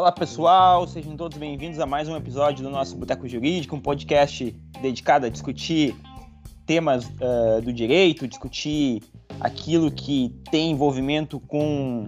Olá pessoal, sejam todos bem-vindos a mais um episódio do nosso Boteco Jurídico, um podcast dedicado a discutir temas uh, do direito, discutir aquilo que tem envolvimento com,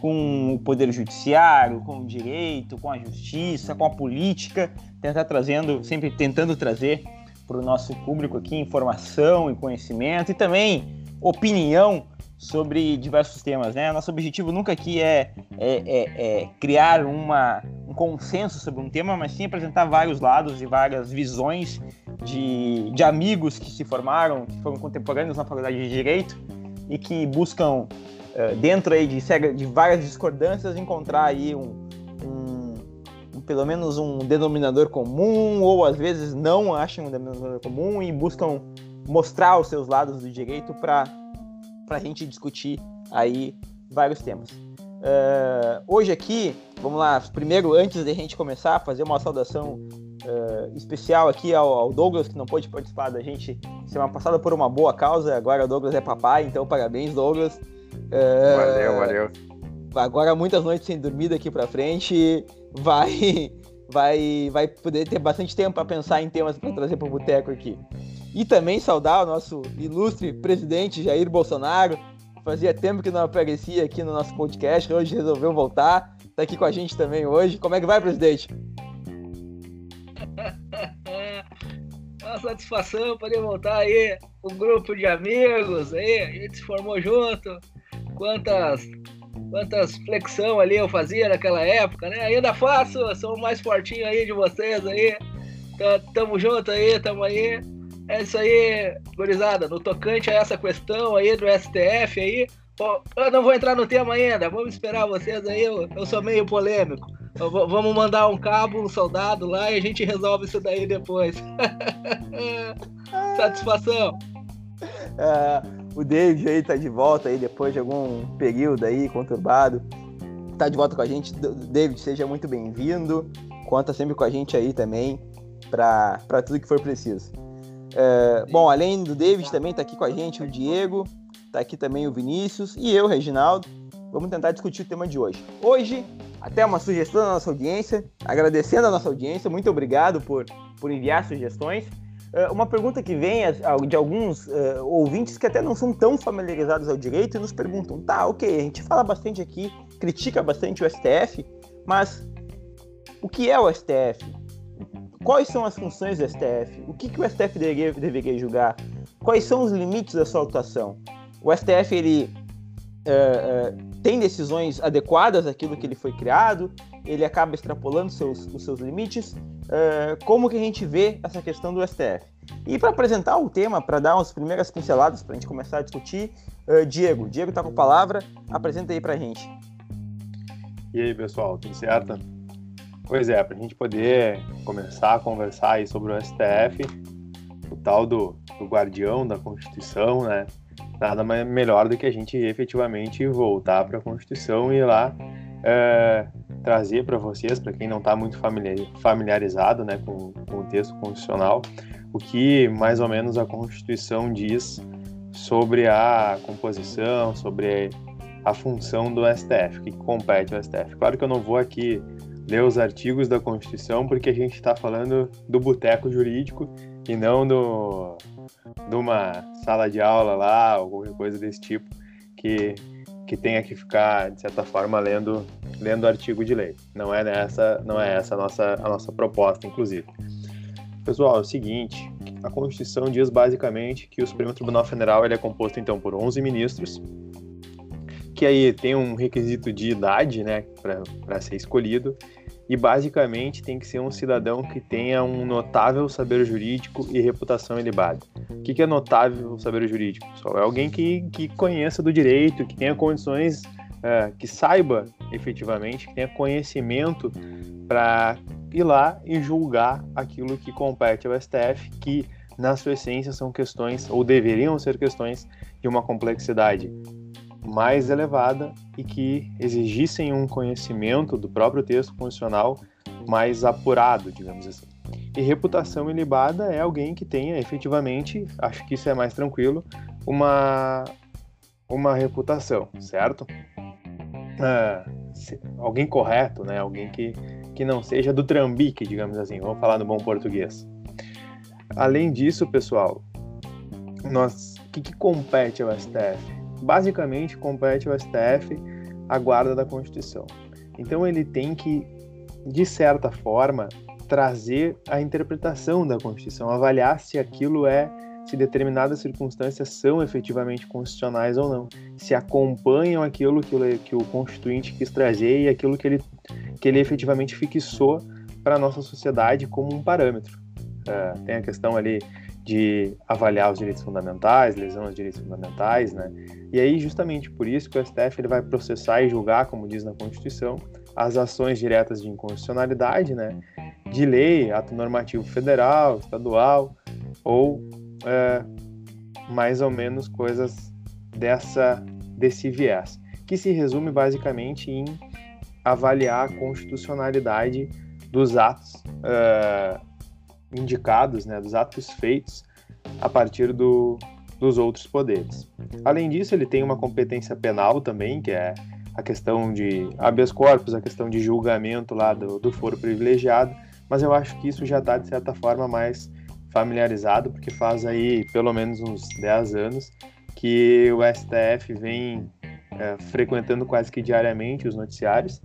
com o poder judiciário, com o direito, com a justiça, com a política, tentar trazendo, sempre tentando trazer para o nosso público aqui informação e conhecimento e também opinião sobre diversos temas, né? Nosso objetivo nunca aqui é, é, é, é, criar uma, um consenso sobre um tema, mas sim apresentar vários lados e várias visões de, de amigos que se formaram, que foram contemporâneos na faculdade de Direito e que buscam, uh, dentro aí de, de várias discordâncias, encontrar aí um, um, pelo menos um denominador comum, ou às vezes não acham um denominador comum e buscam mostrar os seus lados do direito para para a gente discutir aí vários temas. Uh, hoje aqui, vamos lá, primeiro, antes de a gente começar, fazer uma saudação uh, especial aqui ao, ao, Douglas, que não pôde participar da gente semana passada por uma boa causa, agora o Douglas é papai, então parabéns, Douglas. Uh, valeu, valeu. Agora muitas noites sem dormir daqui para frente, vai vai vai poder ter bastante tempo para pensar em temas para trazer para o boteco aqui. E também saudar o nosso ilustre presidente Jair Bolsonaro. Fazia tempo que não aparecia aqui no nosso podcast, hoje resolveu voltar. Está aqui com a gente também hoje. Como é que vai, presidente? Uma satisfação poder voltar aí, um grupo de amigos aí, a gente se formou junto. Quantas quantas flexão ali eu fazia naquela época, né? Ainda faço, sou o mais fortinho aí de vocês aí. Tamo junto aí, tamo aí. É isso aí, gurizada. No tocante a essa questão aí do STF aí, eu não vou entrar no tema ainda, vamos esperar vocês aí, eu, eu sou meio polêmico. vamos mandar um cabo, um soldado lá e a gente resolve isso daí depois. Satisfação. É, o David aí tá de volta aí depois de algum período aí conturbado. Tá de volta com a gente. David, seja muito bem-vindo. Conta sempre com a gente aí também para tudo que for preciso. É, bom, além do David, também está aqui com a gente o Diego, está aqui também o Vinícius e eu, Reginaldo. Vamos tentar discutir o tema de hoje. Hoje, até uma sugestão da nossa audiência, agradecendo a nossa audiência, muito obrigado por, por enviar sugestões. É, uma pergunta que vem de alguns uh, ouvintes que até não são tão familiarizados ao direito e nos perguntam: tá, ok, a gente fala bastante aqui, critica bastante o STF, mas o que é o STF? Quais são as funções do STF? O que, que o STF deveria, deveria julgar? Quais são os limites da sua atuação? O STF ele uh, uh, tem decisões adequadas àquilo que ele foi criado? Ele acaba extrapolando seus, os seus limites? Uh, como que a gente vê essa questão do STF? E para apresentar o tema, para dar umas primeiras pinceladas para a gente começar a discutir, Diego, Diego está com a palavra, apresenta aí para a gente. E aí pessoal, tudo certo? Pois é, para a gente poder começar a conversar aí sobre o STF, o tal do, do guardião da Constituição, né? Nada melhor do que a gente efetivamente voltar para a Constituição e ir lá é, trazer para vocês, para quem não está muito familiarizado né, com, com o texto constitucional, o que mais ou menos a Constituição diz sobre a composição, sobre a função do STF, que compete ao STF. Claro que eu não vou aqui ler os artigos da Constituição, porque a gente está falando do boteco jurídico e não do, de uma sala de aula lá, qualquer coisa desse tipo, que, que tenha que ficar, de certa forma, lendo lendo artigo de lei. Não é essa, não é essa a nossa, a nossa proposta, inclusive. Pessoal, é o seguinte, a Constituição diz basicamente que o Supremo Tribunal Federal ele é composto então por 11 ministros, que aí tem um requisito de idade, né, para ser escolhido, e basicamente tem que ser um cidadão que tenha um notável saber jurídico e reputação ilibada. O que, é notável saber jurídico? Pessoal? É alguém que, que conheça do direito, que tenha condições, é, que saiba efetivamente, que tenha conhecimento para ir lá e julgar aquilo que compete ao STF, que na sua essência são questões, ou deveriam ser questões, de uma complexidade mais elevada e que exigissem um conhecimento do próprio texto constitucional mais apurado, digamos assim. E reputação ilibada é alguém que tenha efetivamente, acho que isso é mais tranquilo, uma, uma reputação, certo? É, alguém correto, né? Alguém que, que não seja do trambique, digamos assim. Vamos falar no bom português. Além disso, pessoal, nós, o que, que compete ao STF? Basicamente, compete ao STF a guarda da Constituição. Então, ele tem que, de certa forma, trazer a interpretação da Constituição, avaliar se aquilo é se determinadas circunstâncias são efetivamente constitucionais ou não, se acompanham aquilo que o, que o constituinte quis trazer e aquilo que ele, que ele efetivamente fixou para a nossa sociedade como um parâmetro. É, tem a questão ali de avaliar os direitos fundamentais, lesão aos direitos fundamentais, né? E aí, justamente por isso que o STF ele vai processar e julgar, como diz na Constituição, as ações diretas de inconstitucionalidade, né? De lei, ato normativo federal, estadual ou é, mais ou menos coisas dessa desse viés, que se resume basicamente em avaliar a constitucionalidade dos atos é, indicados, né, dos atos feitos a partir do, dos outros poderes. Além disso, ele tem uma competência penal também, que é a questão de habeas corpus, a questão de julgamento lá do, do foro privilegiado, mas eu acho que isso já está, de certa forma, mais familiarizado, porque faz aí pelo menos uns 10 anos que o STF vem é, frequentando quase que diariamente os noticiários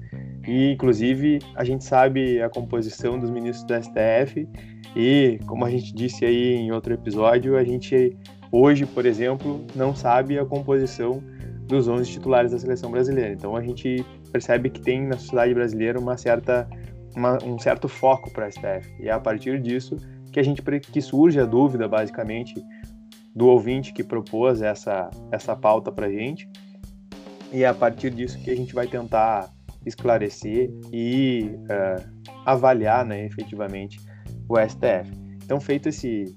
e inclusive a gente sabe a composição dos ministros do STF e como a gente disse aí em outro episódio, a gente hoje, por exemplo, não sabe a composição dos 11 titulares da seleção brasileira. Então a gente percebe que tem na sociedade brasileira uma certa uma, um certo foco para a STF. E é a partir disso que a gente que surge a dúvida basicamente do ouvinte que propôs essa essa pauta para gente e é a partir disso que a gente vai tentar esclarecer e uh, avaliar, né, efetivamente o STF. Então feito esse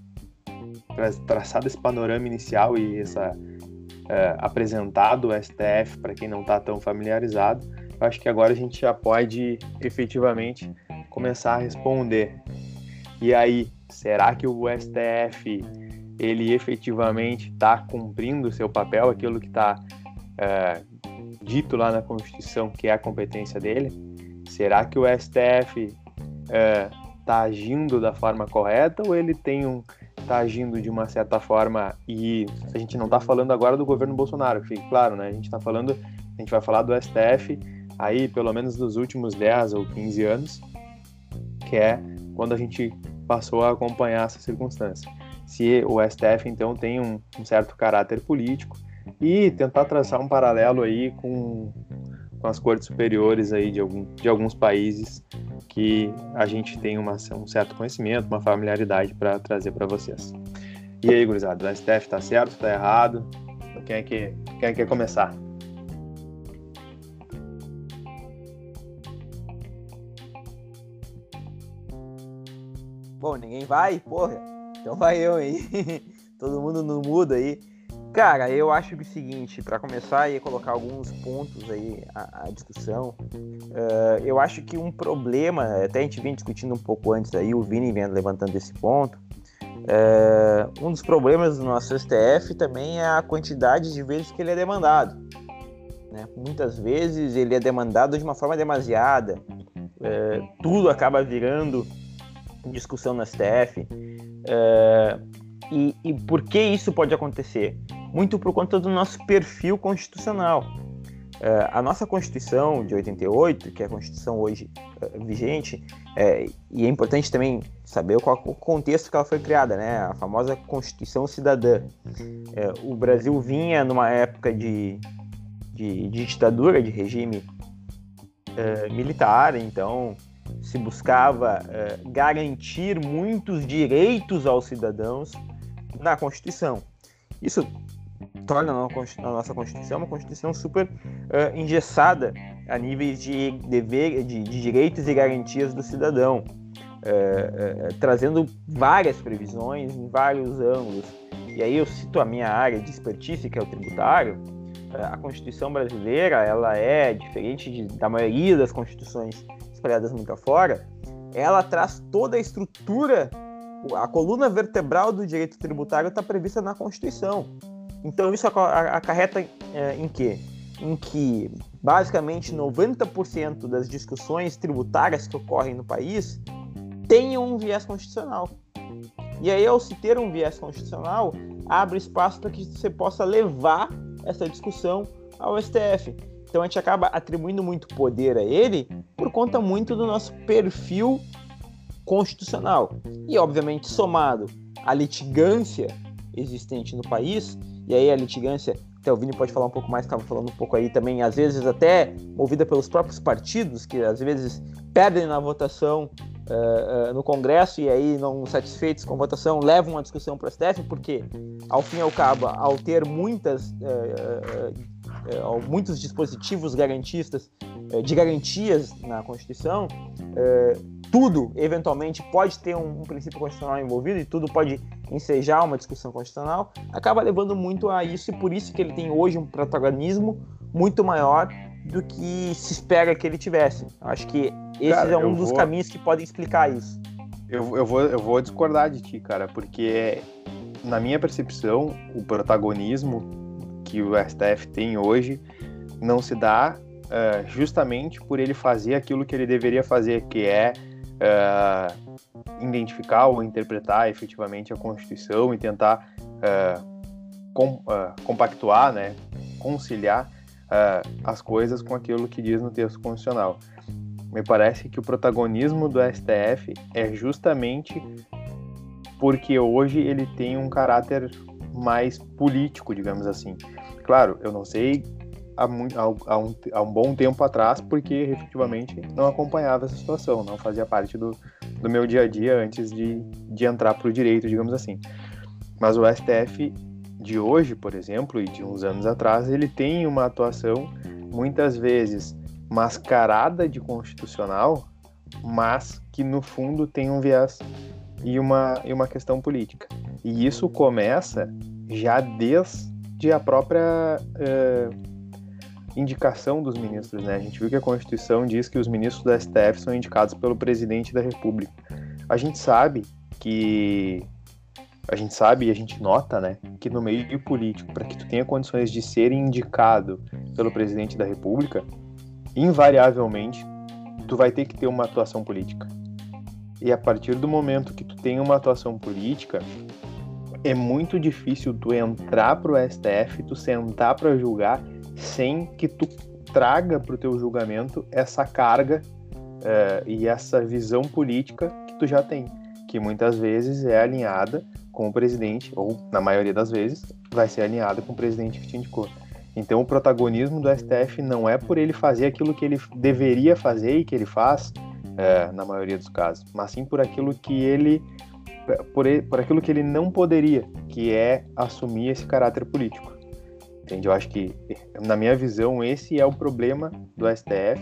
traçado esse panorama inicial e essa uh, apresentado o STF para quem não está tão familiarizado, eu acho que agora a gente já pode efetivamente começar a responder. E aí, Será que o STF ele efetivamente está cumprindo o seu papel, aquilo que está é, dito lá na Constituição que é a competência dele? Será que o STF está agindo da forma correta ou ele tem um está agindo de uma certa forma e a gente não está falando agora do governo Bolsonaro, fique claro, né? A gente está falando, a gente vai falar do STF aí pelo menos nos últimos 10 ou 15 anos, que é quando a gente passou a acompanhar essa circunstância. Se o STF então tem um, um certo caráter político e tentar traçar um paralelo aí com, com as cortes superiores aí de, algum, de alguns países que a gente tem uma, um certo conhecimento, uma familiaridade para trazer para vocês. E aí, gurizada, o STF está certo, está errado? Quem é que é que quer começar? Bom, ninguém vai? Porra. Então vai eu aí. Todo mundo no mudo aí. Cara, eu acho que o seguinte, para começar e colocar alguns pontos aí à, à discussão, uh, eu acho que um problema, até a gente vinha discutindo um pouco antes aí, o Vini vem levantando esse ponto, uh, um dos problemas do nosso STF também é a quantidade de vezes que ele é demandado. Né? Muitas vezes ele é demandado de uma forma demasiada, uh, tudo acaba virando discussão no STF. E, e por que isso pode acontecer? Muito por conta do nosso perfil constitucional. É, a nossa Constituição de 88, que é a Constituição hoje é, vigente, é, e é importante também saber qual o contexto que ela foi criada, né? A famosa Constituição Cidadã. É, o Brasil vinha numa época de, de, de ditadura, de regime é, militar, então se buscava garantir muitos direitos aos cidadãos na Constituição. Isso torna a nossa Constituição uma Constituição super uh, engessada a níveis de, dever, de, de direitos e garantias do cidadão, uh, uh, trazendo várias previsões em vários ângulos. E aí eu cito a minha área de expertise, que é o tributário. a Constituição brasileira ela é diferente de, da maioria das constituições espalhadas muito afora, ela traz toda a estrutura, a coluna vertebral do direito tributário está prevista na Constituição. Então isso acarreta é, em quê? em que basicamente 90% das discussões tributárias que ocorrem no país tenham um viés constitucional. E aí, ao se ter um viés constitucional, abre espaço para que você possa levar essa discussão ao STF. Então a gente acaba atribuindo muito poder a ele por conta muito do nosso perfil constitucional. E, obviamente, somado à litigância existente no país, e aí a litigância, até o Vini pode falar um pouco mais, estava falando um pouco aí também, às vezes até movida pelos próprios partidos, que às vezes perdem na votação uh, uh, no Congresso e aí, não satisfeitos com a votação, levam uma discussão para o STF, porque, ao fim e ao cabo, ao ter muitas, uh, muitos dispositivos garantistas, de garantias na Constituição, tudo, eventualmente, pode ter um, um, princípio constitucional envolvido e tudo pode ensejar uma discussão constitucional, acaba levando muito a isso e por isso que ele tem hoje um protagonismo muito maior do que se espera que ele tivesse. Acho que esse cara, é um dos vou... caminhos que podem explicar isso. Eu, eu, vou, eu vou discordar de ti, cara, porque na minha percepção, o protagonismo que o STF tem hoje não se dá uh, justamente por ele fazer aquilo que ele deveria fazer, que é uh, identificar ou interpretar efetivamente a Constituição e tentar uh, com, compactuar, né, conciliar as coisas com aquilo que diz no texto constitucional me parece que o protagonismo do STF é justamente porque hoje ele tem um caráter mais político, digamos assim. Claro, eu não sei há, há, um, há um bom tempo atrás, porque efetivamente não acompanhava essa situação, não fazia parte do, do meu dia a dia antes de, de entrar para o direito, digamos assim. Mas o STF de hoje, por exemplo, e de uns anos atrás, ele tem uma atuação muitas vezes mascarada de constitucional, mas que no fundo tem um viés e uma, e uma questão política. E isso começa já desde a própria uh, indicação dos ministros. Né? A gente viu que a Constituição diz que os ministros do STF são indicados pelo presidente da República. A gente sabe que a gente sabe e a gente nota, né, que no meio político, para que tu tenha condições de ser indicado pelo presidente da República, invariavelmente, tu vai ter que ter uma atuação política. E a partir do momento que tu tem uma atuação política, é muito difícil tu entrar pro STF, tu sentar para julgar sem que tu traga pro teu julgamento essa carga é, e essa visão política que tu já tem, que muitas vezes é alinhada com o presidente, ou na maioria das vezes, vai ser alinhada com o presidente que te indicou. Então, o protagonismo do STF não é por ele fazer aquilo que ele deveria fazer e que ele faz, é, na maioria dos casos, mas sim por aquilo que ele por, por aquilo que ele não poderia, que é assumir esse caráter político. Entende? Eu acho que, na minha visão, esse é o problema do STF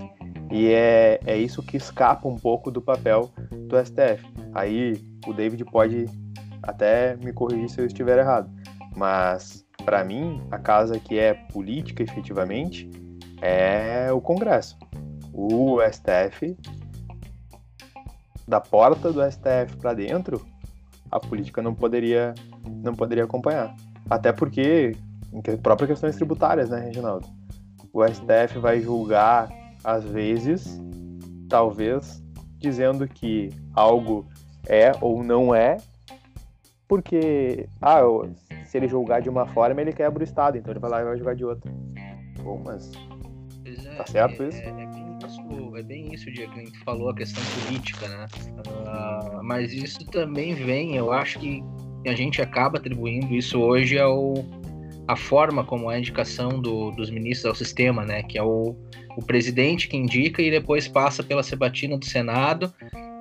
e é, é isso que escapa um pouco do papel do STF. Aí o David pode até me corrigir se eu estiver errado, mas para mim, a casa que é política efetivamente é o Congresso. O STF, da porta do STF para dentro, a política não poderia, não poderia acompanhar. Até porque, próprias questões tributárias, né, Reginaldo? O STF vai julgar, às vezes, talvez, dizendo que algo é ou não é, porque, ah, se ele julgar de uma forma, ele quebra o Estado, então ele vai lá e vai julgar de outra. Bom, mas. É, tá certo é, isso? É, é, bem isso? é bem isso, Diego, que a gente falou, a questão política, né? Uh, mas isso também vem, eu acho que a gente acaba atribuindo isso hoje ao a forma como é a indicação do, dos ministros ao sistema, né? Que é o, o presidente que indica e depois passa pela sebatina do Senado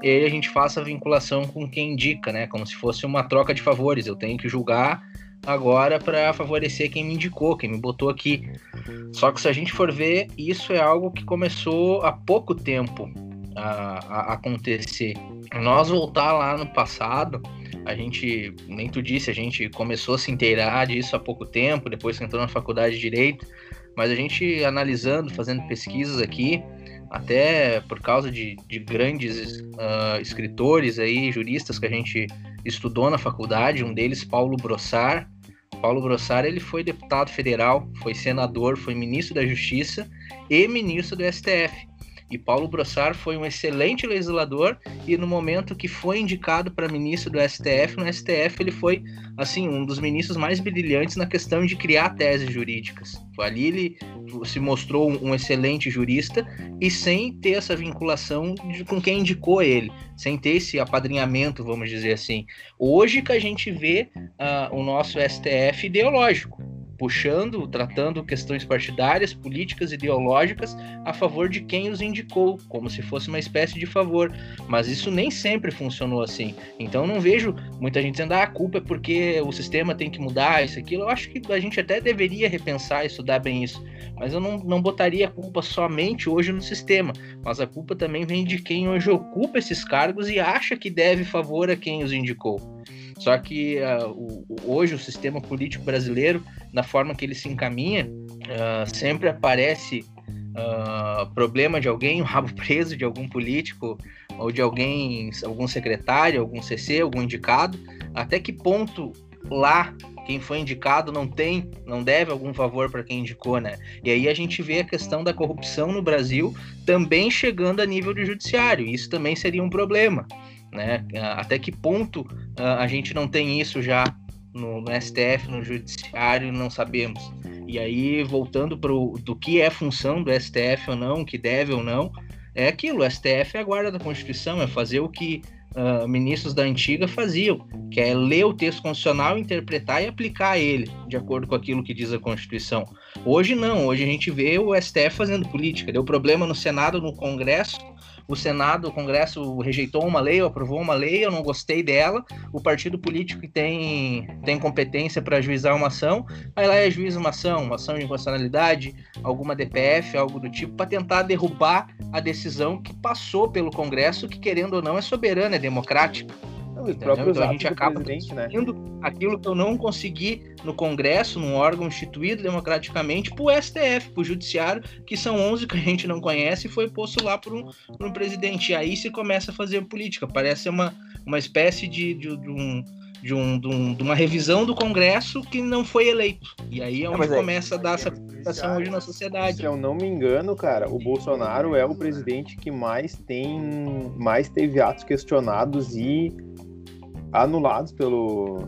e aí a gente faça a vinculação com quem indica, né? Como se fosse uma troca de favores. Eu tenho que julgar agora para favorecer quem me indicou, quem me botou aqui. Só que se a gente for ver, isso é algo que começou há pouco tempo a, a acontecer. Nós voltar lá no passado, a gente, nem tu disse, a gente começou a se inteirar disso há pouco tempo, depois que entrou na faculdade de Direito, mas a gente analisando, fazendo pesquisas aqui, até por causa de, de grandes uh, escritores aí, juristas que a gente estudou na faculdade, um deles, Paulo Brossard, Paulo Brossard ele foi deputado federal, foi senador, foi ministro da Justiça e ministro do STF. E Paulo Brossard foi um excelente legislador e no momento que foi indicado para ministro do STF, no STF ele foi assim um dos ministros mais brilhantes na questão de criar teses jurídicas. Ali ele se mostrou um excelente jurista e sem ter essa vinculação de, com quem indicou ele, sem ter esse apadrinhamento, vamos dizer assim. Hoje que a gente vê uh, o nosso STF ideológico puxando, tratando questões partidárias, políticas, ideológicas a favor de quem os indicou, como se fosse uma espécie de favor. Mas isso nem sempre funcionou assim. Então não vejo muita gente dizendo ah, a culpa é porque o sistema tem que mudar, isso, aquilo. Eu acho que a gente até deveria repensar e estudar bem isso. Mas eu não, não botaria a culpa somente hoje no sistema. Mas a culpa também vem de quem hoje ocupa esses cargos e acha que deve favor a quem os indicou. Só que uh, o, hoje o sistema político brasileiro, na forma que ele se encaminha, uh, sempre aparece uh, problema de alguém, um rabo preso de algum político ou de alguém, algum secretário, algum CC, algum indicado. Até que ponto lá quem foi indicado não tem, não deve algum favor para quem indicou, né? E aí a gente vê a questão da corrupção no Brasil também chegando a nível de judiciário. Isso também seria um problema né? Até que ponto uh, a gente não tem isso já no, no, STF, no Judiciário, não sabemos. E aí, voltando para do que é função do STF ou não, que deve ou não, é aquilo: o STF é a guarda da Constituição, é fazer o que uh, ministros da antiga faziam, que é ler o texto constitucional, interpretar e aplicar ele, de acordo com aquilo que diz a Constituição. Hoje não, hoje a gente vê o STF fazendo política. Deu problema no Senado, no Congresso, o Senado, o Congresso rejeitou uma lei, ou aprovou uma lei, eu não gostei dela, o partido político que tem, tem competência para juizar uma ação, aí lá juiz uma ação, uma ação de inconstitucionalidade, alguma DPF, algo do tipo, para tentar derrubar a decisão que passou pelo Congresso, que querendo ou não é soberana, é democrática. Não, então, a gente acaba né? aquilo que eu não consegui no Congresso, num órgão instituído democraticamente, para o STF, para o Judiciário, que são 11 que a gente não conhece, e foi posto lá por um, por um presidente. E aí se começa a fazer política. Parece uma, uma espécie de, de, de um de, um, de, um, de, uma revisão do Congresso que não foi eleito. E aí é onde é, começa a dar essa situação hoje na sociedade. Se eu não me engano, cara, o Bolsonaro é o presidente que mais tem mais teve atos questionados e anulados pelo,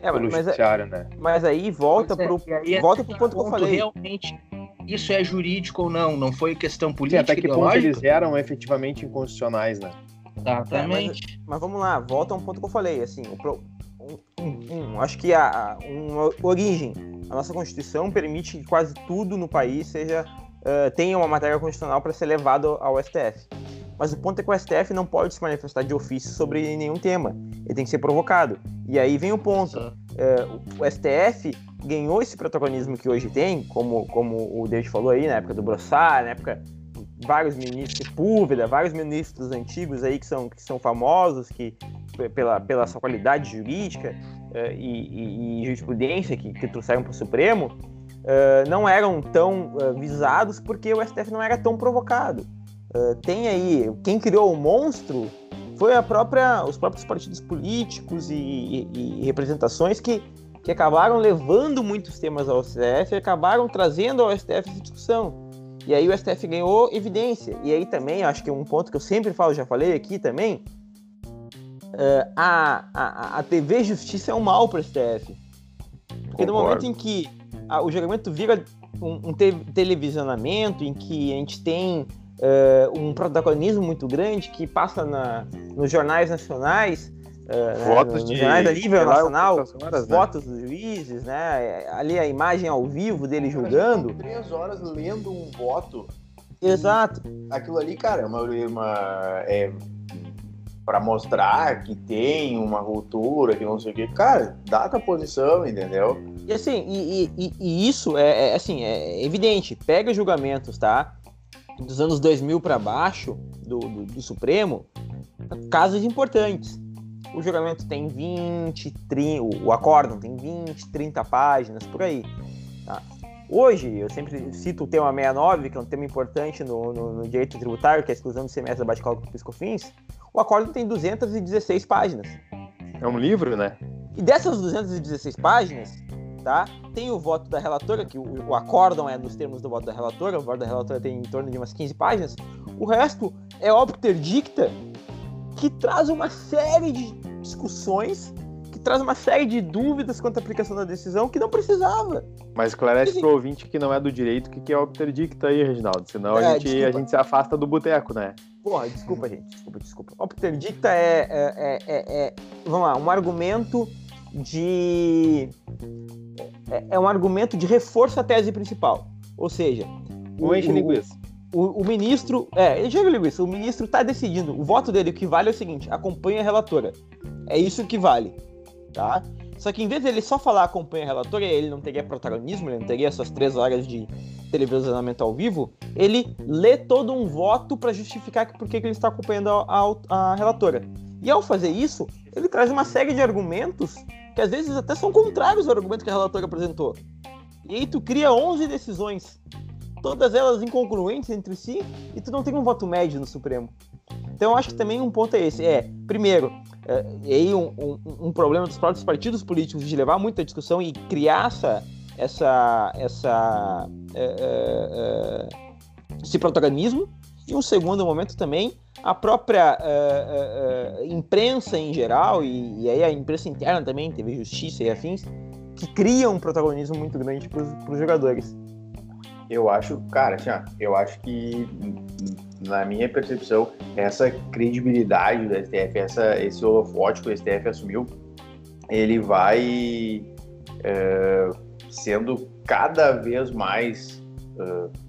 é, pelo mas, judiciário, né? Mas aí volta para pro, é, volta pro ponto que eu falei. Realmente, isso é jurídico ou não? Não foi questão política, Sim, até que ponto eles eram efetivamente inconstitucionais, né? Exatamente. É, mas, mas, vamos lá, volta a um ponto que eu falei, assim, um, um, um, acho que a, a uma origem, a nossa Constituição permite que quase tudo no país seja uh, tenha uma matéria constitucional para ser levado ao STF. Mas o ponto é que o STF não pode se manifestar de ofício sobre nenhum tema. Ele tem que ser provocado. E aí vem o ponto. É, o STF ganhou esse protagonismo que hoje tem, como, como o David falou aí, na época do Brossard, na época vários ministros, Púlveda, vários ministros antigos aí que são, que são famosos que, pela, pela sua qualidade jurídica uh, e, e, e, jurisprudência que, que trouxeram para o Supremo, uh, não eram tão uh, visados porque o STF não era tão provocado. Uh, tem aí quem criou o monstro foi a própria os próprios partidos políticos e, e, e, representações que, que acabaram levando muitos temas ao STF e acabaram trazendo ao STF essa discussão. E aí o STF ganhou evidência. E aí também acho que um ponto que eu sempre falo já falei aqui também uh, a, a, a TV Justiça é um mal para o STF porque Concordo. no momento em que a, o julgamento vira um, um te televisionamento em que a gente tem uh, um protagonismo muito grande que passa na, nos jornais nacionais, uh, votos né, nos de, jornais a nível nacional, horas, né? votos dos juízes, né? Ali a imagem ao vivo dele julgando. Três horas lendo um voto. Exato. Aquilo ali, cara, é uma, uma é, para mostrar que tem uma cultura, que não sei o que. Cara, dá a posição, entendeu? E assim, e, e, e isso é, é, assim, é evidente. Pega julgamentos, tá? Dos anos 2000 para baixo do, do, do, Supremo, casos importantes. O julgamento tem 20, 30, o acórdão tem 20, 30 páginas, por aí. Tá? Hoje, eu sempre cito o tema 69, que é um tema importante no, no, no direito tributário, que é a exclusão do semestre da bate-cálculo do Piscofins. O acórdão tem 216 páginas. É um livro, né? E dessas 216 páginas, tá? Tem o voto da relatora, que o, o acórdão é nos termos do voto da relatora, o voto da relatora tem em torno de umas 15 páginas. O resto é obter dicta, que traz uma série de discussões, que traz uma série de dúvidas quanto à aplicação da decisão que não precisava. Mas esclarece pro ouvinte que não é do direito o que, que é obter dicta aí, Reginaldo. Senão a, É, gente, a gente se afasta do boteco, né? Porra, desculpa, gente. Desculpa, desculpa. Obter dicta é, é, é, é- é- Vamos lá, um argumento de. É, é um argumento de reforço à tese principal. Ou seja. O enche linguiça. O, o ministro. É, ele joga linguiça. O ministro está decidindo. O voto dele, o que vale é o seguinte: acompanha a relatora. É isso que vale. Tá? Só que em vez dele só falar acompanha a relatora, ele não teria protagonismo, ele não teria essas três horas de televisionamento ao vivo, ele lê todo um voto para justificar que- por que que ele está acompanhando a, a- a relatora. E ao fazer isso, ele traz uma série de argumentos que às vezes até são contrários ao argumento que a relatora apresentou. E aí tu cria 11 decisões, todas elas incongruentes entre si, e tu não tem um voto médio no Supremo. Então eu acho que também um ponto é esse. É, primeiro, é, e aí um, um- um problema dos próprios partidos políticos de levar muita discussão e criar essa, essa, essa é, é, é, esse protagonismo. E um segundo momento também, a própria é, é, é, imprensa em geral, e, e aí a imprensa interna também, TV Justiça e afins, que criam um protagonismo muito grande para os jogadores. Eu acho, cara, assim, ó, eu acho que, na minha percepção, essa credibilidade do STF, essa, esse holofote que o STF assumiu, ele vai sendo cada vez mais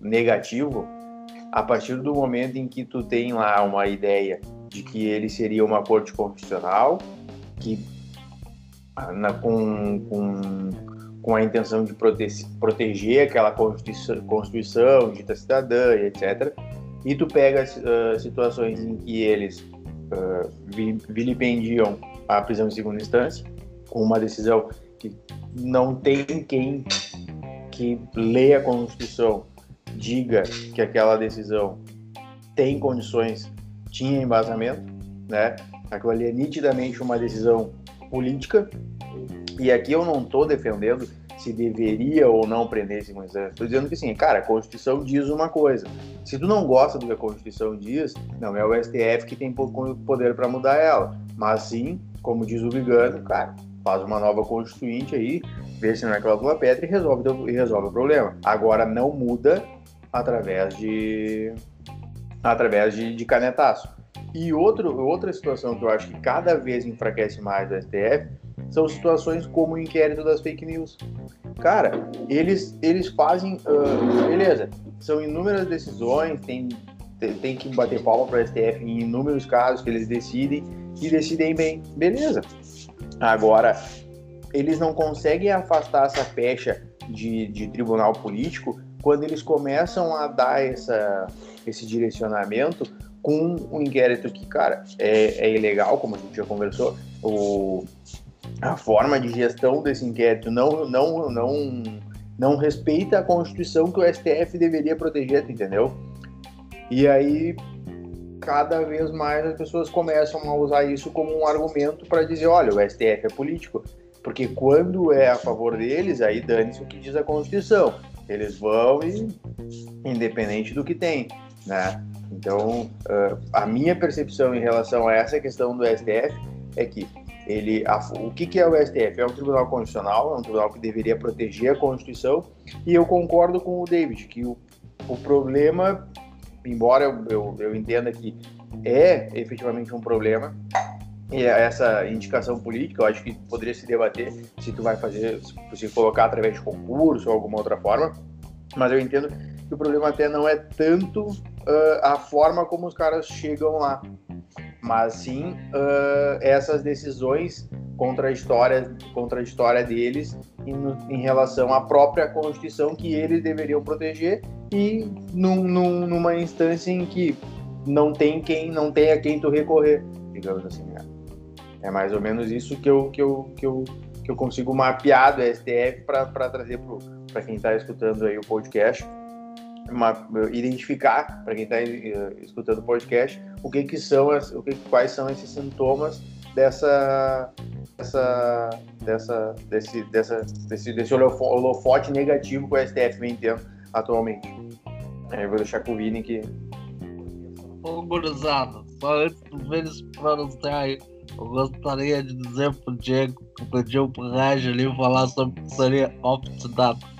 negativo a partir do momento em que tu tem lá uma ideia de que ele seria uma corte constitucional, que ah, na- com, com com a intenção de prote- proteger aquela Constituição, Constituição, dita cidadã etc. E tu pega ah, situações em que eles vi- vilipendiam a prisão em segunda instância, com uma decisão que não tem quem que leia a Constituição diga que aquela decisão tem condições, tinha embasamento, né? Aquilo ali é nitidamente uma decisão política e aqui eu não estou defendendo se deveria ou não prender esse Moisés. Estou dizendo que sim, cara, a Constituição diz uma coisa. Se tu não gosta do que a Constituição diz, não é o STF que tem po- poder para mudar ela. Mas sim, como diz o Vigano, cara, faz uma nova constituinte aí, vê se não é cláusula pétrea e resolve, e resolve o problema. Agora não muda através de através de, de canetaço. E outro, outra situação que eu acho que cada vez enfraquece mais o STF são situações como o inquérito das fake news. Cara, eles, eles fazem. ah, beleza, são inúmeras decisões, tem, tem que bater palma para o STF em inúmeros casos que eles decidem e decidem bem. Beleza. Agora, eles não conseguem afastar essa pecha de, de tribunal político quando eles começam a dar essa, esse direcionamento com um inquérito que, cara, é, é ilegal, como a gente já conversou. O, a forma de gestão desse inquérito não, não, não, não respeita a Constituição que o STF deveria proteger, entendeu? E aí, cada vez mais as pessoas começam a usar isso como um argumento para dizer: olha, o STF é político. Porque quando é a favor deles, aí dane-se o que diz a Constituição. Eles vão e, independente do que tem, né? Então, uh, a minha percepção em relação a essa questão do STF é que ele, a, o que, que é o STF? É um tribunal constitucional, é um tribunal que deveria proteger a Constituição, e eu concordo com o David, que o, o problema, embora eu, eu, eu entenda que é efetivamente um problema, e essa indicação política, eu acho que poderia se debater se tu vai fazer, se colocar através de concurso ou alguma outra forma, mas eu entendo que o problema até não é tanto uh, a forma como os caras chegam lá, mas sim uh, essas decisões contraditórias, contraditórias deles em, em, relação à própria Constituição que eles deveriam proteger e num, num, numa instância em que não tem quem não tem a quem tu recorrer, digamos assim. Né? É mais ou menos isso que eu, que eu, que eu, que eu consigo mapear do STF para trazer para quem está escutando aí o podcast uma, identificar para quem está uh, escutando o podcast o que que são as, o que quais são esses sintomas dessa, dessa, dessa, desse, dessa, desse, desse holofote negativo que o STF vem tendo atualmente. É, eu vou deixar com o Vini que. Ô, gurizada, só antes do Vênus pronunciar aí, eu gostaria de dizer pro Diego que pediu pro Raj ali falar sobre seria opt-data.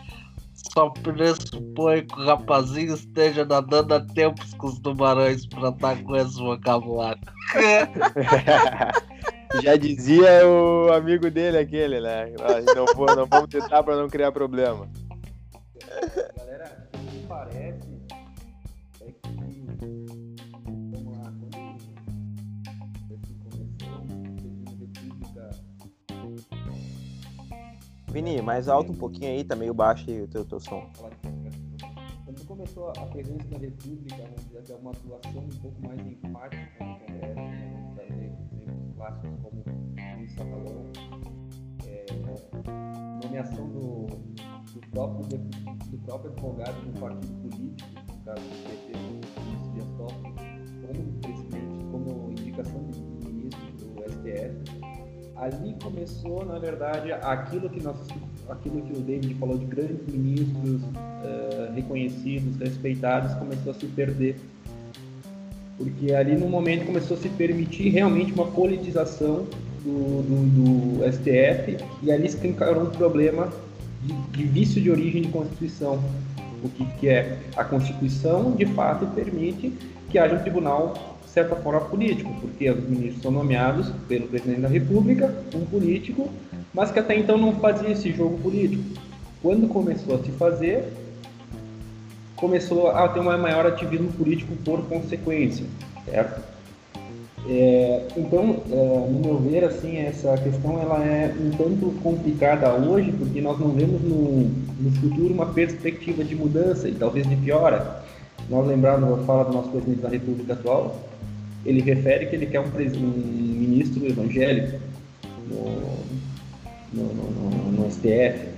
Só pressupõe que o rapazinho esteja nadando a tempos com os tubarões pra estar com esse vocabulário. Já dizia o amigo dele aquele, né? Não, não vamos tentar para não criar problema. Galera, o que parece Vini, mais alto um pouquinho aí, tá meio baixo aí o teu, teu som. Quando começou a presença da República, vamos dizer, de uma atuação um pouco mais enfática no Congresso, né? trazer exemplos clássicos como Luiz Sabalão, é, nomeação do, do, próprio, do próprio advogado do partido político, no caso do PT, Luiz Dias Toffoli, como presidente, como indicação de ministro do STF, ali começou, na verdade, aquilo que nós, aquilo que o David falou de grandes ministros eh, reconhecidos, respeitados, começou a se perder. Porque ali no momento começou a se permitir realmente uma politização do, do, do STF e ali escancarou um problema de, de vício de origem de Constituição. O que, que é? A Constituição, de fato, permite que haja um tribunal certa forma político, porque os ministros são nomeados pelo presidente da República, um político, mas que até então não fazia esse jogo político. Quando começou a se fazer, começou a ter um maior ativismo político por consequência, certo? É, então, é, no meu ver, assim, essa questão ela é um tanto complicada hoje, porque nós não vemos no, no futuro uma perspectiva de mudança e talvez de piora. Nós lembrarmos a fala do nosso presidente da República atual, ele refere que ele quer um, um ministro evangélico no, no, no, no STF.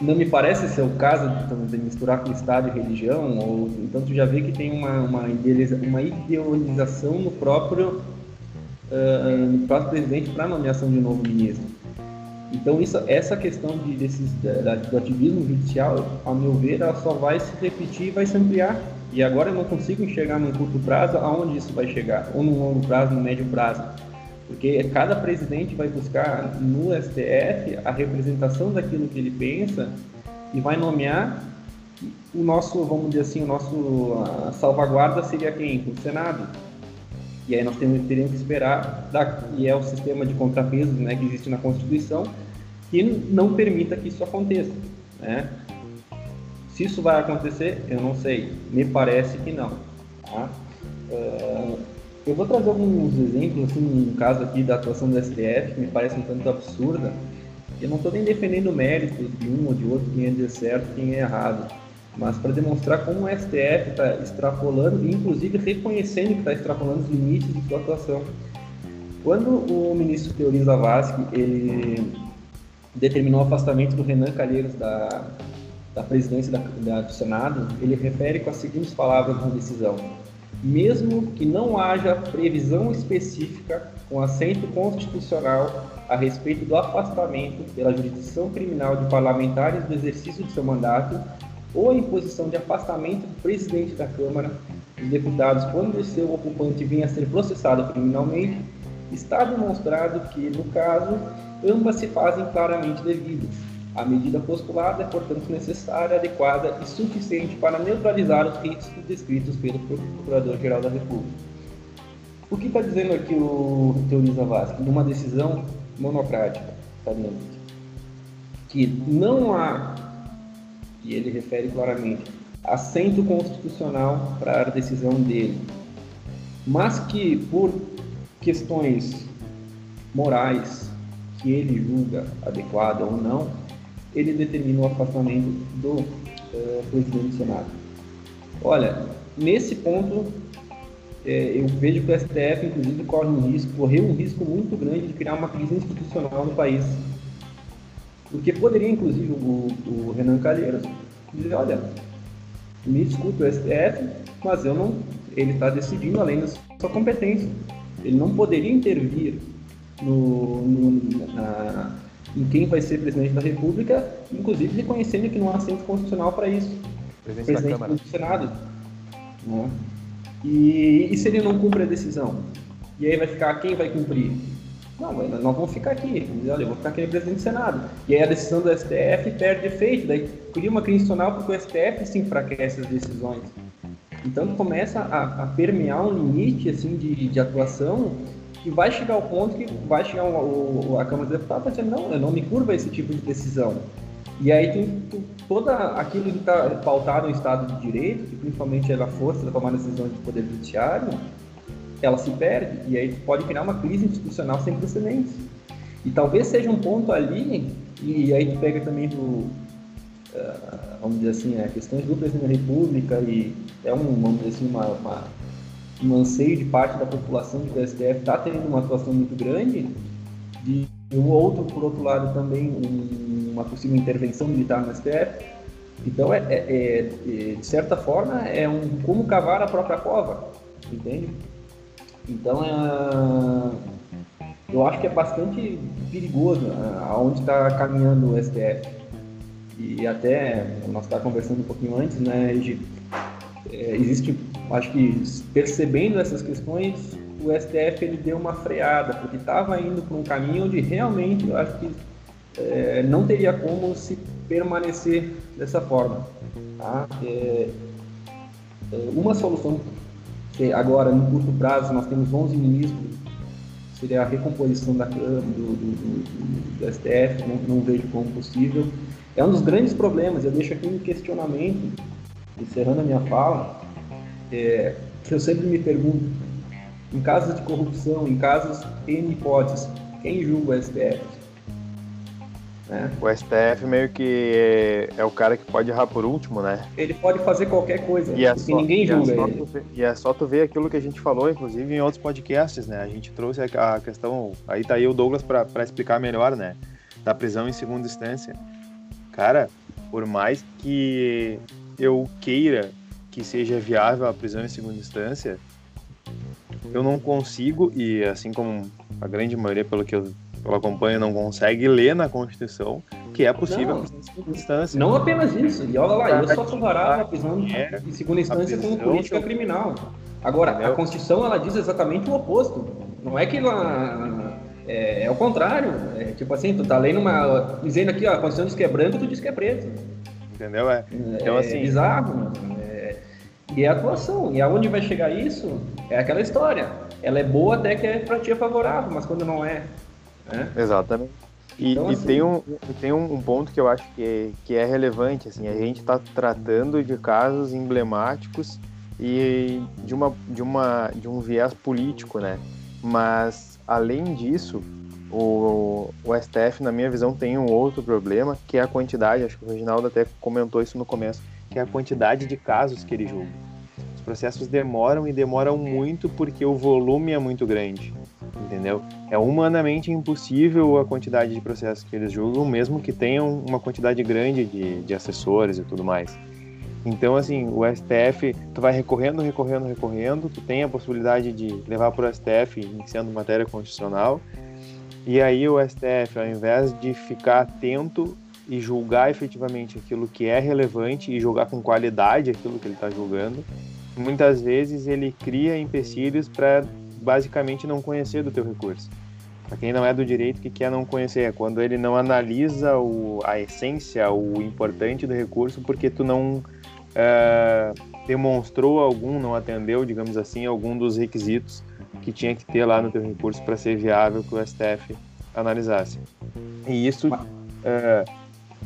Não me parece ser o caso de, de misturar com Estado e religião, ou, então tu já vê que tem uma, uma, uma idealização no próprio, ah, no próprio presidente para a nomeação de um novo ministro. Então isso, essa questão de, desses, da, do ativismo judicial, ao meu ver, ela só vai se repetir e vai se ampliar. E agora eu não consigo enxergar num curto prazo aonde isso vai chegar, ou num longo prazo, no médio prazo. Porque cada presidente vai buscar no STF a representação daquilo que ele pensa e vai nomear o nosso, vamos dizer assim, o nosso salvaguarda seria quem? O Senado. E aí nós temos, teríamos que esperar, da, e é o sistema de contrapesos né, que existe na Constituição, que não permita que isso aconteça. Né? Se isso vai acontecer, eu não sei. Me parece que não. Tá? Uh, eu vou trazer alguns exemplos, assim, um caso aqui da atuação do STF, que me parece um tanto absurda. Eu não estou nem defendendo méritos de um ou de outro, quem é certo, quem é errado, mas para demonstrar como o STF está extrapolando, e inclusive reconhecendo que está extrapolando os limites de sua atuação. Quando o ministro Teori Zavascki, ele determinou o afastamento do Renan Calheiros da, da presidência da, da, do Senado, ele refere com as seguintes palavras na decisão mesmo que não haja previsão específica com assento constitucional a respeito do afastamento pela jurisdição criminal de parlamentares do exercício de seu mandato ou a imposição de afastamento do presidente da Câmara dos Deputados quando seu ocupante venha a ser processado criminalmente, está demonstrado que, no caso, ambas se fazem claramente devidas. A medida postulada é, portanto, necessária, adequada e suficiente para neutralizar os riscos descritos pelo Procurador-Geral da República. O que está dizendo aqui o Teoriza Vasco? Numa decisão monocrática, está dizendo que não há, e ele refere claramente, assento constitucional para a decisão dele, mas que por questões morais que ele julga adequada ou não, ele determina o afastamento do uh, presidente do Senado. Olha, nesse ponto, é, eu vejo que o STF, inclusive, corre um risco, correu um risco muito grande de criar uma crise institucional no país. Porque poderia, inclusive, o, o Renan Calheiros dizer, olha, me escuta o STF, mas eu não, ele está decidindo além da sua competência. ele não poderia intervir no, no na, em quem vai ser presidente da República, inclusive reconhecendo que não há assento constitucional para isso. Presidente, presidente do Senado. Né? E, e se ele não cumpre a decisão? E aí vai ficar quem vai cumprir? Não, nós vamos ficar aqui. Olha, eu vou ficar aqui no presidente do Senado. E aí a decisão do STF perde efeito. Daí cria uma crise institucional porque o STF se enfraquece as decisões. Então começa a, a permear um limite assim de, de atuação que vai chegar ao ponto que vai chegar o, o, a Câmara dos Deputados dizendo não, eu não me curva esse tipo de decisão. E aí tem toda aquilo que está pautado no Estado de Direito, que principalmente é a força da tomada de decisões do Poder Judiciário, ela se perde e aí pode criar uma crise institucional sem precedentes. E talvez seja um ponto ali, e aí tu pega também do, uh, vamos dizer assim, é, questões do presidente da República e é um, vamos dizer assim, uma, uma, um anseio de parte da população de que o STF está tendo uma atuação muito grande, e o outro, por outro lado, também um, uma possível intervenção militar no STF. Então, é, é, é, de certa forma, é um como cavar a própria cova, entende? Então, é, eu acho que é bastante perigoso né, aonde está caminhando o STF. E até, nós estávamos conversando um pouquinho antes, né, de, é, existe, acho que percebendo essas questões, o STF ele deu uma freada, porque estava indo para um caminho onde realmente eu acho que é, não teria como se permanecer dessa forma. Tá? É, uma solução agora, no curto prazo, nós temos 11 ministros, seria a recomposição da Câmara, do, do, do, do STF, não, não, vejo como possível. É um dos grandes problemas, eu deixo aqui um questionamento, encerrando a minha fala, é, que eu sempre me pergunto, em casos de corrupção, em casos N hipóteses, quem julga o STF? Né? O STF meio que é, o cara que pode errar por último, né? Ele pode fazer qualquer coisa, e é só, ninguém julga e é ele. Ver, e é só tu ver aquilo que a gente falou, inclusive, em outros podcasts, né? A gente trouxe a questão... Aí tá aí o Douglas para explicar melhor, né? Da prisão em segunda instância. Cara, por mais que eu queira que seja viável a prisão em segunda instância, eu não consigo, e assim como a grande maioria, pelo que eu eu acompanho não consegue ler na Constituição que é possível não, a prisão em segunda instância. Não apenas isso. E olha lá, eu sou favorável à prisão é, em segunda instância como política criminal. Agora, Entendeu? a Constituição ela diz exatamente o oposto. Não é que ela é, é o contrário. É, tipo assim, tu tá lendo uma. dizendo aqui, ó, a Constituição diz que é branco, tu diz que é preto. Entendeu? É. Então, é assim. bizarro. E é a atuação. E aonde vai chegar isso é aquela história. Ela é boa até que é pra ti é favorável, mas quando não é, né? Exatamente. E, então, assim, e, tem, um, tem um ponto que eu acho que é, que é relevante, assim, a gente está tratando de casos emblemáticos e de, uma, de, uma, de um viés político, né? Mas, além disso, o, o STF, na minha visão, tem um outro problema, que é a quantidade, acho que o Reginaldo até comentou isso no começo, é a quantidade de casos que ele julga. Os processos demoram e demoram muito porque o volume é muito grande entendeu? É humanamente impossível a quantidade de processos que eles julgam, mesmo que tenham uma quantidade grande de, de assessores e tudo mais. Então, assim, o STF, tu vai recorrendo, recorrendo, recorrendo, tu tem a possibilidade de levar para o STF, iniciando matéria constitucional, e aí o STF, ao invés de ficar atento e julgar efetivamente aquilo que é relevante e julgar com qualidade aquilo que ele está julgando, muitas vezes ele cria empecilhos para basicamente não conhecer do teu recurso. Para quem não é do direito, o que quer não conhecer? É quando ele não analisa o, a essência, o importante do recurso, porque tu não é, demonstrou algum, não atendeu, digamos assim, algum dos requisitos que tinha que ter lá no teu recurso para ser viável que o STF analisasse. E isso é,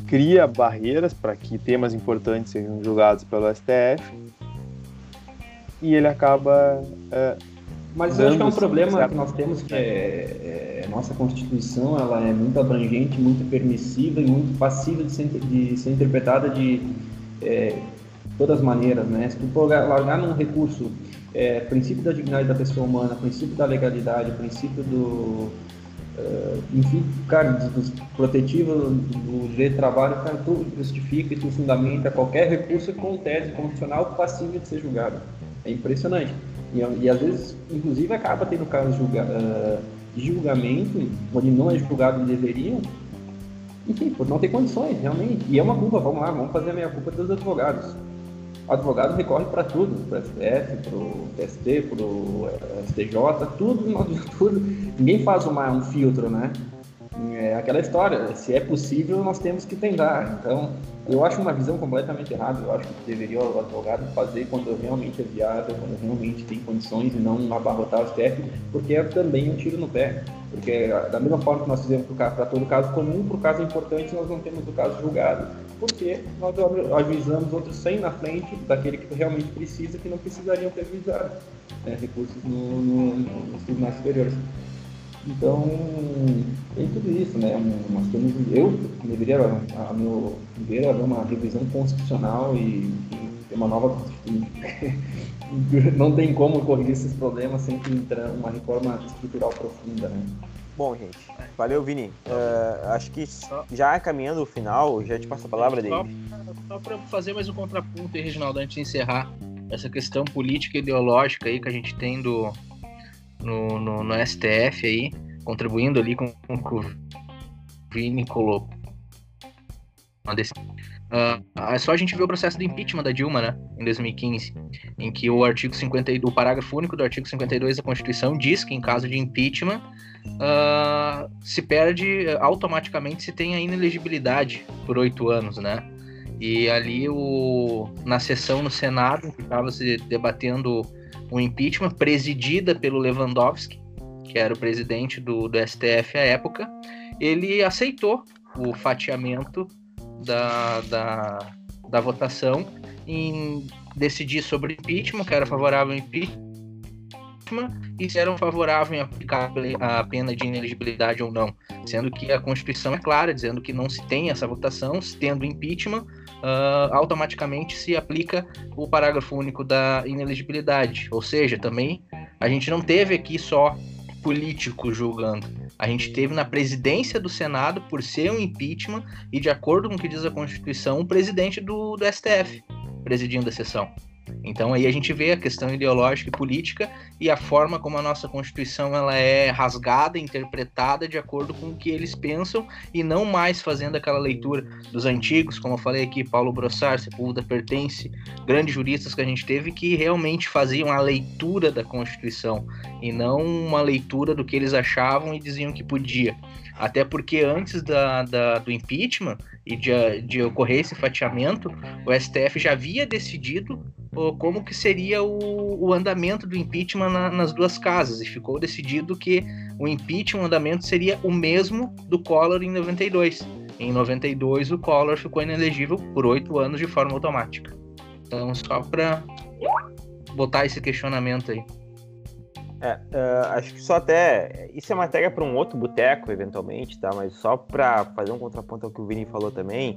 cria barreiras para que temas importantes sejam julgados pelo STF e ele acaba é, mas eu acho que é um problema que nós temos que é, é, nossa Constituição ela é muito abrangente, muito permissiva e muito passível de ser, de ser interpretada de é, todas as maneiras, né? Se tu largar num recurso é, princípio da dignidade da pessoa humana, princípio da legalidade, princípio do uh, enfim, cara, dos protetivos do direito de trabalho, cara, tu justifica e tu fundamenta qualquer recurso com tese constitucional passível de ser julgado. É impressionante. E, e às vezes, inclusive, acaba tendo casos julga, uh, de julgamento onde não é julgado onde deveriam, enfim, por não ter condições, realmente. E é uma culpa, vamos lá, vamos fazer a minha culpa dos advogados. O advogado recorre para tudo, para o STF, para o TST, para o STJ, tudo, tudo. Ninguém faz uma, um filtro, né? É aquela história, se é possível, nós temos que tentar. Então, eu acho uma visão completamente errada. Eu acho que deveria o advogado fazer quando realmente é viável, quando realmente tem condições e não abarrotar o STF, porque é também um tiro no pé. Porque da mesma forma que nós fizemos para todo caso comum, para o caso importante, nós não temos o caso julgado, porque nós avisamos outros 100 na frente daquele que realmente precisa, que não precisariam ter avisado né, recursos no, no, nos tribunais superiores. Então, tem tudo isso, né? Nós temos, eu deveria, a meu ver, haver uma revisão constitucional e, e ter uma nova não tem como corrigir esses problemas sem que entrar uma reforma estrutural profunda, né? Bom, gente, valeu, Vini. Uh, acho que já caminhando o final, já te passo a palavra dele. Só, para fazer mais um contraponto Reginaldo, antes de encerrar essa questão política e ideológica aí que a gente tem do, no, no, no STF aí, contribuindo ali com, com o Vini colocou. Uh, é só a gente ver o processo de impeachment da Dilma, né, em 2015, em que o artigo 52, o parágrafo único do artigo 52 da Constituição diz que em caso de impeachment uh, se perde automaticamente se tem a inelegibilidade por oito anos, né? E ali o, na sessão no Senado, que estava se debatendo o impeachment, presidida pelo Lewandowski, que era o presidente do, do STF à época, ele aceitou o fatiamento da, da, da votação em decidir sobre impeachment, que era favorável ao impeachment, e se eram favoráveis em aplicar a pena de ineligibilidade ou não, sendo que a Constituição é clara, dizendo que não se tem essa votação, se tendo impeachment, uh, automaticamente se aplica o parágrafo único da ineligibilidade. Ou seja, também a gente não teve aqui só político julgando. A gente teve na presidência do Senado, por ser um impeachment, e de acordo com o que diz a Constituição, o presidente do, do STF presidindo a sessão. Então aí a gente vê a questão ideológica e política e a forma como a nossa Constituição ela é rasgada, interpretada de acordo com o que eles pensam e não mais fazendo aquela leitura dos antigos, como eu falei aqui, Paulo Brossard, Sepúlveda Pertence, grandes juristas que a gente teve que realmente faziam a leitura da Constituição e não uma leitura do que eles achavam e diziam que podia. Até porque antes da, da, do impeachment e de, de ocorrer esse fatiamento, o STF já havia decidido como que seria o, o andamento do impeachment na, nas duas casas e ficou decidido que o impeachment, o andamento seria o mesmo do Collor em 92. Em 92 o Collor ficou inelegível por oito anos de forma automática. Então só para botar esse questionamento aí. É, uh, acho que só até. Isso é matéria para um outro boteco, eventualmente, tá? Mas só para fazer um contraponto ao que o Vini falou também,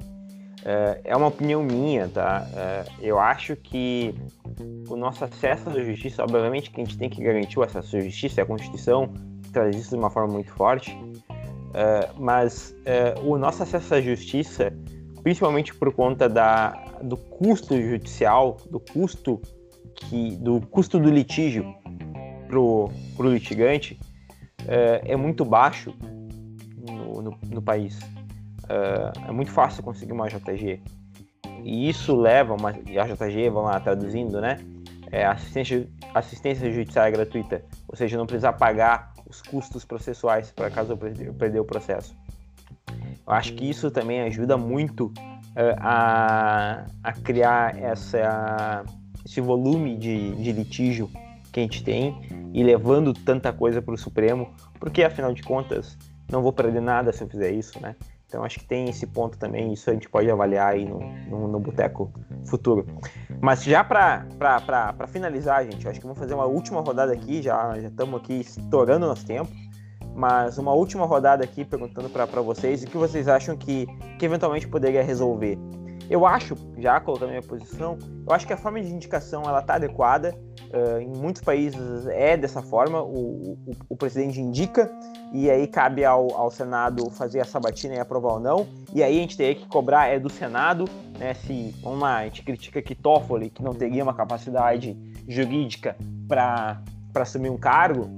é uma opinião minha, tá? Uh, eu acho que o nosso acesso à justiça, obviamente que a gente tem que garantir o acesso à justiça, a Constituição traz isso de uma forma muito forte, mas o nosso acesso à justiça, principalmente por conta da, do custo judicial, do custo que, do custo do litígio pro, pro litigante é, é muito baixo no, no, no país. É, é, muito fácil conseguir uma JG. E isso leva, uma, a JG, vamos lá, traduzindo, né? É assistência, assistência judiciária gratuita. Ou seja, não precisar pagar os custos processuais para caso eu perder o processo. Eu acho que isso também ajuda muito uh, a, a criar essa, esse volume de, de litígio que a gente tem e levando tanta coisa para o Supremo, porque afinal de contas não vou perder nada se eu fizer isso, né? Então acho que tem esse ponto também, isso a gente pode avaliar aí no, no, no Boteco Futuro. Mas já para finalizar, gente, acho que vamos fazer uma última rodada aqui, já estamos aqui estourando nosso tempo, mas uma última rodada aqui perguntando para vocês o que vocês acham que, que eventualmente poderia resolver. Eu acho, já colocando minha posição, eu acho que a forma de indicação ela está adequada, Uh, em muitos países é dessa forma, o, o, o, presidente indica e aí cabe ao, ao Senado fazer a sabatina e aprovar ou não. E aí a gente teria que cobrar é do Senado, né? Se, vamos lá, a gente critica que Toffoli, que não teria uma capacidade jurídica para assumir um cargo,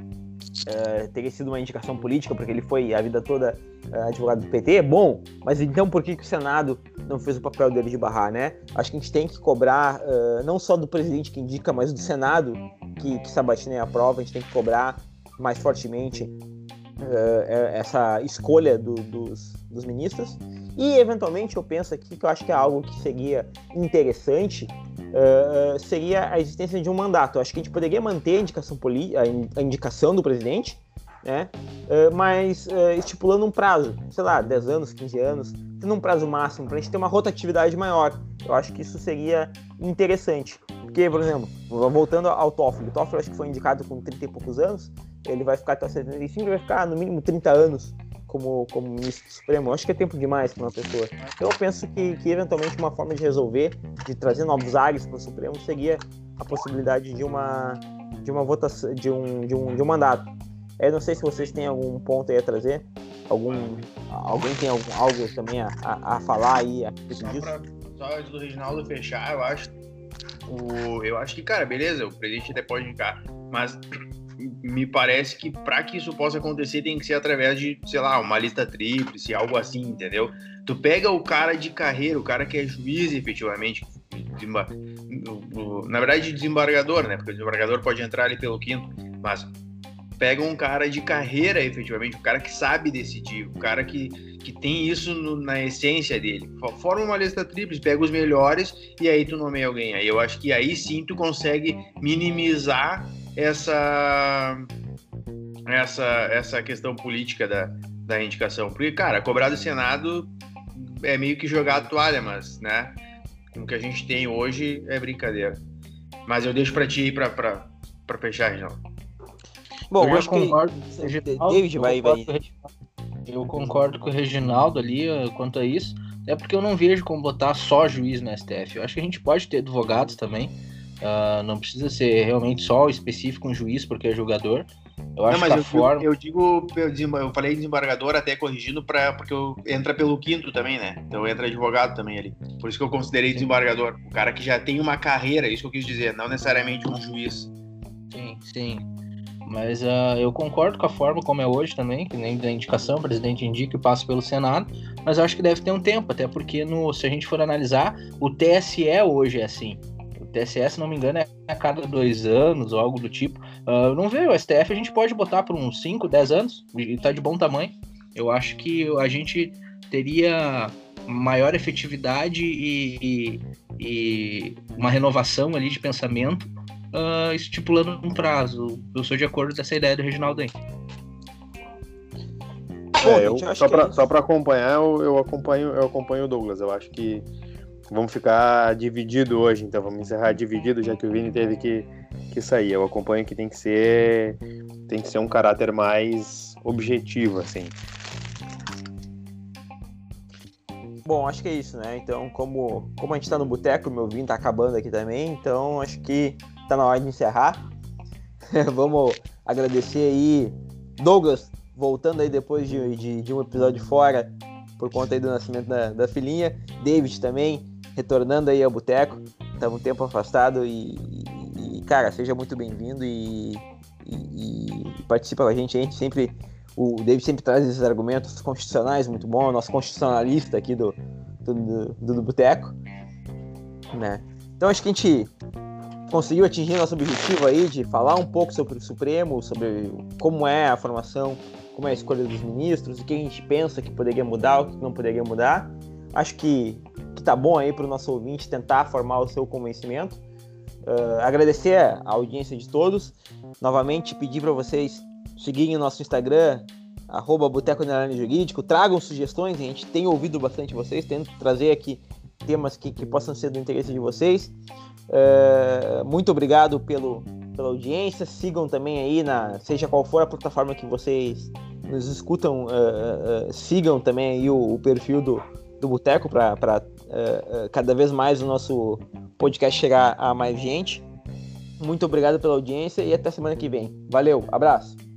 uh, teria sido uma indicação política, porque ele foi a vida toda uh, advogado do PT, bom, mas então por que, que o Senado não fez o papel dele de barrar, né? Acho que a gente tem que cobrar, uh, não só do presidente que indica, mas do Senado que, que a prova, a gente tem que cobrar mais fortemente essa escolha do, dos, dos ministros. E, eventualmente, eu penso aqui que eu acho que é algo que seria interessante, uh, seria a existência de um mandato. Eu acho que a gente poderia manter a indicação, a indicação do presidente, né? Uh, mas uh, estipulando um prazo, sei lá, 10 anos, 15 anos, tendo um prazo máximo, para a gente ter uma rotatividade maior. Eu acho que isso seria interessante. Porque, por exemplo, voltando ao Toffoli, o Toffoli acho que foi indicado com 30 e poucos anos, ele vai ficar até 75, ele vai ficar no mínimo 30 anos como, como ministro supremo. Eu acho que é tempo demais para uma pessoa. Então, eu penso que, que, eventualmente, uma forma de resolver, de trazer novos ares para o Supremo, seria a possibilidade de uma, de uma votação, de um, de um, de um mandato. Eu não sei se vocês têm algum ponto aí a trazer. Algum, alguém tem algum, algo também a, a, a falar aí a só disso? Pra, só antes do Reginaldo fechar, eu acho. O, eu acho que, cara, beleza, o presidente até pode indicar, mas me parece que para que isso possa acontecer tem que ser através de, sei lá, uma lista tríplice, algo assim, entendeu? Tu pega o cara de carreira, o cara que é juiz efetivamente, na verdade desembargador, né? Porque o desembargador pode entrar ali pelo quinto, mas pega um cara de carreira efetivamente, o cara que sabe decidir, o cara que, que tem isso no, na essência dele. Forma uma lista tríplice, pega os melhores e aí tu nomeia alguém. Aí eu acho que aí sim tu consegue minimizar essa essa essa questão política da, da indicação. Porque, cara, cobrar do Senado é meio que jogar a toalha, mas, né, com o que a gente tem hoje é brincadeira. Mas eu deixo para ti ir para para fechar, Reginaldo. Bom, eu acho concordo que David vai, vai. Eu concordo com o Reginaldo ali eh, quanto a isso. É porque eu não vejo como botar só juiz no STF. Eu acho que a gente pode ter advogados também. Uh, não precisa ser realmente só específico um juiz porque é jogador. Eu acho não, mas que a eu, forma... eu, digo, eu falei desembargador até corrigindo para porque eu, entra pelo quinto também, né? Então entra advogado também ali. Por isso que eu considerei desembargador, o cara que já tem uma carreira, isso que eu quis dizer, não necessariamente um juiz. Sim, sim. Mas uh, eu concordo com a forma como é hoje também, que nem da indicação, o presidente indica e passa pelo Senado, mas eu acho que deve ter um tempo, até porque no, se a gente for analisar, o TSE hoje é assim. TSE, se não me engano, é a cada dois anos ou algo do tipo. Uh, não veio, o STF a gente pode botar por uns 5, 10 anos e tá de bom tamanho. Eu acho que a gente teria maior efetividade e, e, e uma renovação ali de pensamento uh, estipulando um prazo. Eu sou de acordo com essa ideia do Reginaldo aí. É, eu, só para é acompanhar, eu, eu, acompanho, eu acompanho o Douglas. Eu acho que Vamos ficar dividido hoje, então vamos encerrar dividido, já que o Vini teve que, que sair. Eu acompanho que tem que ser tem que ser um caráter mais objetivo, assim. Bom, acho que é isso, né? Então, como, como a gente tá no boteco, meu vinho tá acabando aqui também, então acho que tá na hora de encerrar. vamos agradecer aí, Douglas, voltando aí depois de, de, de, um episódio fora, por conta aí do nascimento da, da filhinha. David também, retornando aí ao boteco. Estava um tempo afastado e, e, cara, seja muito bem-vindo e, e, e, participa com a gente. A gente sempre, o David sempre traz esses argumentos constitucionais muito bom, nosso constitucionalista aqui do, do, do, do boteco. Né? Então acho que a gente conseguiu atingir nosso objetivo aí de falar um pouco sobre o Supremo, sobre como é a formação, como é a escolha dos ministros, o que a gente pensa que poderia mudar, o que não poderia mudar. Acho que que tá bom aí para o nosso ouvinte tentar formar o seu convencimento. Uh, agradecer a audiência de todos. Novamente pedir para vocês seguirem o nosso Instagram, arroba Jurídico, tragam sugestões, a gente tem ouvido bastante vocês, tento trazer aqui temas que, que possam ser do interesse de vocês. Uh, muito obrigado pelo, pela audiência, sigam também aí, na, seja qual for a plataforma que vocês nos escutam, uh, sigam também aí o, o perfil do, do Boteco para uh, uh, cada vez mais o nosso podcast chegar a mais gente. Muito obrigado pela audiência e até semana que vem. Valeu, abraço.